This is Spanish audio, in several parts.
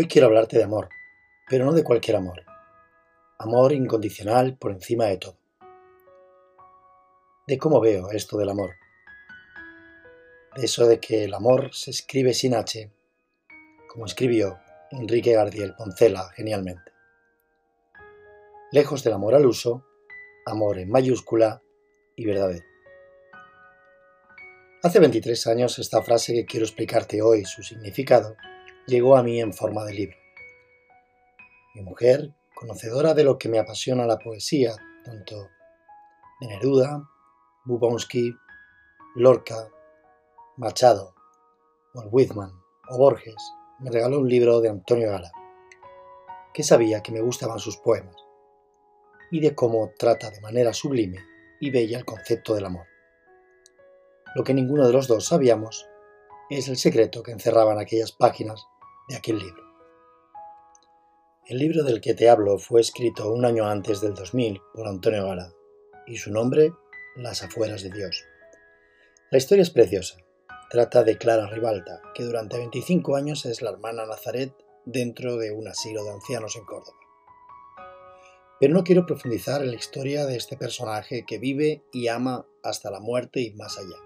Hoy quiero hablarte de amor, pero no de cualquier amor. Amor incondicional por encima de todo. De cómo veo esto del amor. De eso de que el amor se escribe sin H, como escribió Enrique Gardiel Poncela genialmente. Lejos del amor al uso, amor en mayúscula y verdadero. Hace 23 años esta frase que quiero explicarte hoy su significado llegó a mí en forma de libro. Mi mujer, conocedora de lo que me apasiona la poesía, tanto de Neruda, Bubonsky, Lorca, Machado, Walt Whitman o Borges, me regaló un libro de Antonio Gala, que sabía que me gustaban sus poemas y de cómo trata de manera sublime y bella el concepto del amor. Lo que ninguno de los dos sabíamos es el secreto que encerraban aquellas páginas de aquel libro. El libro del que te hablo fue escrito un año antes del 2000 por Antonio Gala y su nombre Las afueras de Dios. La historia es preciosa. Trata de Clara Ribalta, que durante 25 años es la hermana Nazaret dentro de un asilo de ancianos en Córdoba. Pero no quiero profundizar en la historia de este personaje que vive y ama hasta la muerte y más allá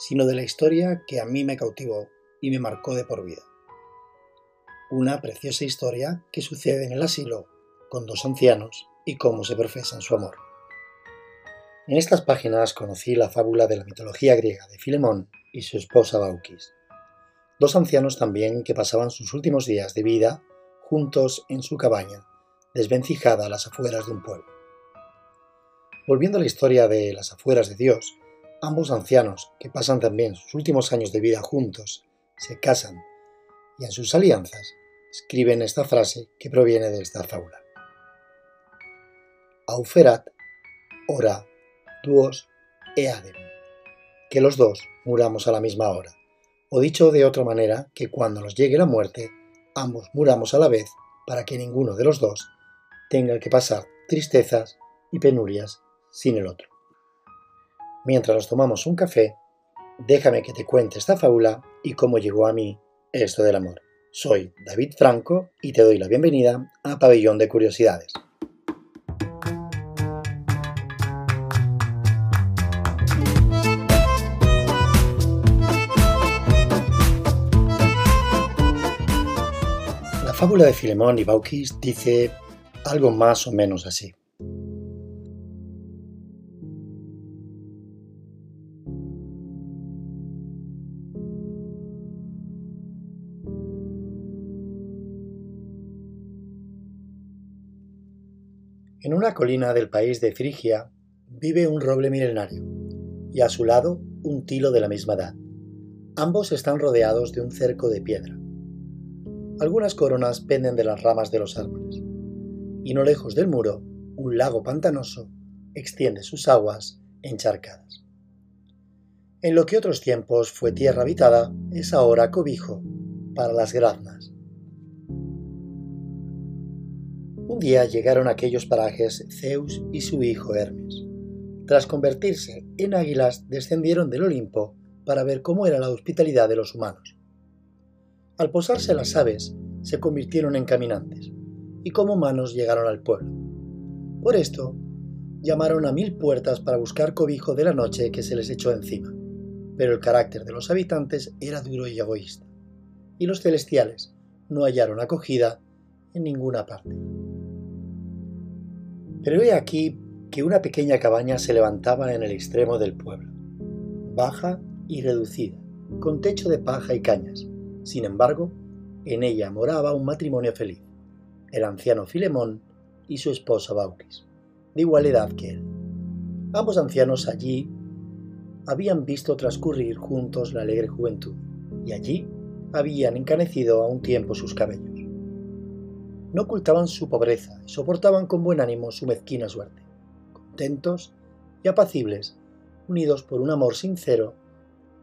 sino de la historia que a mí me cautivó y me marcó de por vida. Una preciosa historia que sucede en el asilo con dos ancianos y cómo se profesan su amor. En estas páginas conocí la fábula de la mitología griega de Filemón y su esposa Baucis, dos ancianos también que pasaban sus últimos días de vida juntos en su cabaña, desvencijada a las afueras de un pueblo. Volviendo a la historia de las afueras de Dios, Ambos ancianos, que pasan también sus últimos años de vida juntos, se casan y en sus alianzas escriben esta frase que proviene de esta fábula. Auferat, ora, duos, eadem. Que los dos muramos a la misma hora. O dicho de otra manera, que cuando nos llegue la muerte, ambos muramos a la vez para que ninguno de los dos tenga que pasar tristezas y penurias sin el otro. Mientras nos tomamos un café, déjame que te cuente esta fábula y cómo llegó a mí esto del amor. Soy David Franco y te doy la bienvenida a Pabellón de Curiosidades. La fábula de Filemón y Baucis dice algo más o menos así. En una colina del país de Frigia vive un roble milenario y a su lado un tilo de la misma edad. Ambos están rodeados de un cerco de piedra. Algunas coronas penden de las ramas de los árboles y no lejos del muro un lago pantanoso extiende sus aguas encharcadas. En lo que otros tiempos fue tierra habitada es ahora cobijo para las graznas Un día llegaron a aquellos parajes Zeus y su hijo Hermes. Tras convertirse en águilas, descendieron del Olimpo para ver cómo era la hospitalidad de los humanos. Al posarse las aves, se convirtieron en caminantes, y como humanos llegaron al pueblo. Por esto, llamaron a mil puertas para buscar cobijo de la noche que se les echó encima. Pero el carácter de los habitantes era duro y egoísta, y los celestiales no hallaron acogida en ninguna parte. Pero he aquí que una pequeña cabaña se levantaba en el extremo del pueblo, baja y reducida, con techo de paja y cañas. Sin embargo, en ella moraba un matrimonio feliz, el anciano Filemón y su esposa Baucis, de igual edad que él. Ambos ancianos allí habían visto transcurrir juntos la alegre juventud, y allí habían encanecido a un tiempo sus cabellos no ocultaban su pobreza y soportaban con buen ánimo su mezquina suerte, contentos y apacibles, unidos por un amor sincero,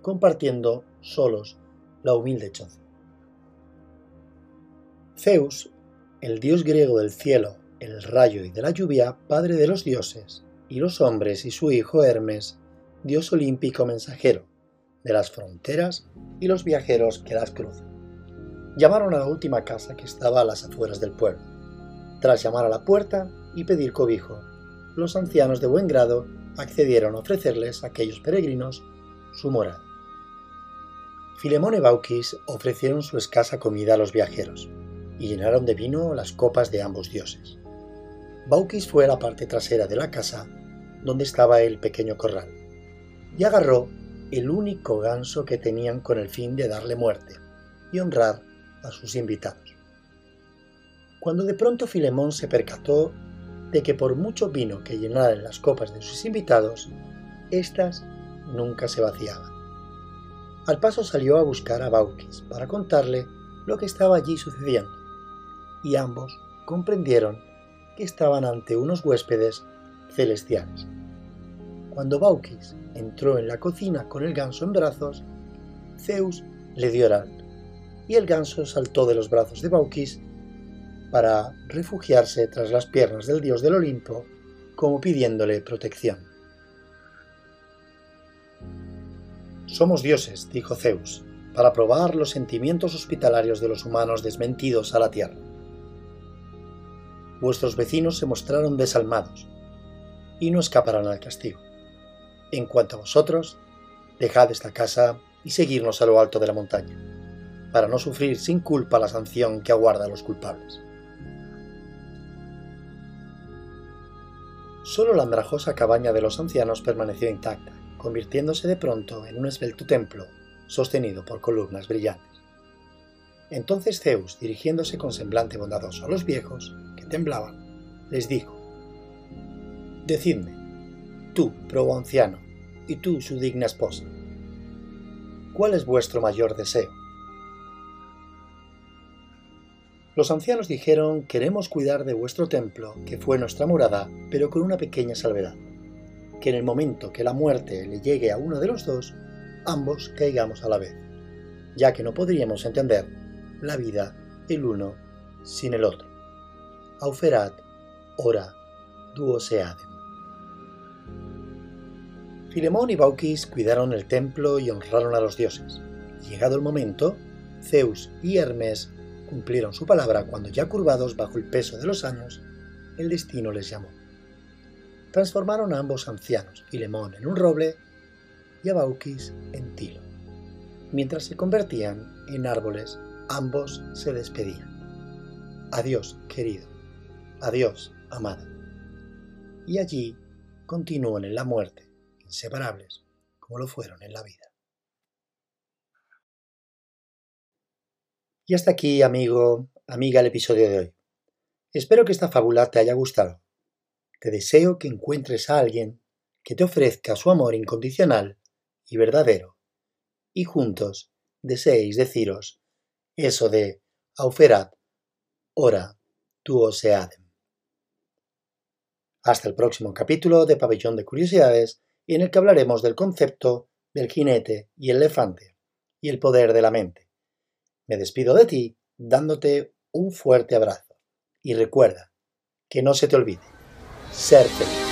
compartiendo solos la humilde choza. Zeus, el dios griego del cielo, el rayo y de la lluvia, padre de los dioses, y los hombres y su hijo Hermes, dios olímpico mensajero, de las fronteras y los viajeros que las cruzan. Llamaron a la última casa que estaba a las afueras del pueblo. Tras llamar a la puerta y pedir cobijo, los ancianos de buen grado accedieron a ofrecerles a aquellos peregrinos su morada. Filemón y Bauquis ofrecieron su escasa comida a los viajeros y llenaron de vino las copas de ambos dioses. Bauquis fue a la parte trasera de la casa donde estaba el pequeño corral y agarró el único ganso que tenían con el fin de darle muerte y honrar a sus invitados. Cuando de pronto Filemón se percató de que por mucho vino que llenaran las copas de sus invitados, éstas nunca se vaciaban. Al paso salió a buscar a Bauquis para contarle lo que estaba allí sucediendo, y ambos comprendieron que estaban ante unos huéspedes celestiales. Cuando Bauquis entró en la cocina con el ganso en brazos, Zeus le dio alto, y el ganso saltó de los brazos de Bauquis para refugiarse tras las piernas del dios del Olimpo, como pidiéndole protección. Somos dioses, dijo Zeus, para probar los sentimientos hospitalarios de los humanos desmentidos a la tierra. Vuestros vecinos se mostraron desalmados, y no escaparán al castigo. En cuanto a vosotros, dejad esta casa y seguirnos a lo alto de la montaña, para no sufrir sin culpa la sanción que aguarda a los culpables. Solo la andrajosa cabaña de los ancianos permaneció intacta, convirtiéndose de pronto en un esbelto templo sostenido por columnas brillantes. Entonces Zeus, dirigiéndose con semblante bondadoso a los viejos, que temblaban, les dijo, Decidme, tú, probo anciano, y tú, su digna esposa, ¿cuál es vuestro mayor deseo? Los ancianos dijeron, queremos cuidar de vuestro templo, que fue nuestra morada, pero con una pequeña salvedad, que en el momento que la muerte le llegue a uno de los dos, ambos caigamos a la vez, ya que no podríamos entender la vida el uno sin el otro. Auferat, ora, duoseadem. Filemón y Bauquis cuidaron el templo y honraron a los dioses. Llegado el momento, Zeus y Hermes cumplieron su palabra cuando ya curvados bajo el peso de los años, el destino les llamó. Transformaron a ambos ancianos, Filemón en un roble y a Bauquis en tilo. Mientras se convertían en árboles, ambos se despedían. Adiós, querido. Adiós, amada. Y allí continúan en la muerte, inseparables, como lo fueron en la vida. Y hasta aquí, amigo, amiga, el episodio de hoy. Espero que esta fábula te haya gustado. Te deseo que encuentres a alguien que te ofrezca su amor incondicional y verdadero, y juntos deseéis deciros eso de auferat, ora, tuoseadem. Hasta el próximo capítulo de Pabellón de Curiosidades, en el que hablaremos del concepto del jinete y el elefante, y el poder de la mente. Me despido de ti dándote un fuerte abrazo y recuerda que no se te olvide ser feliz.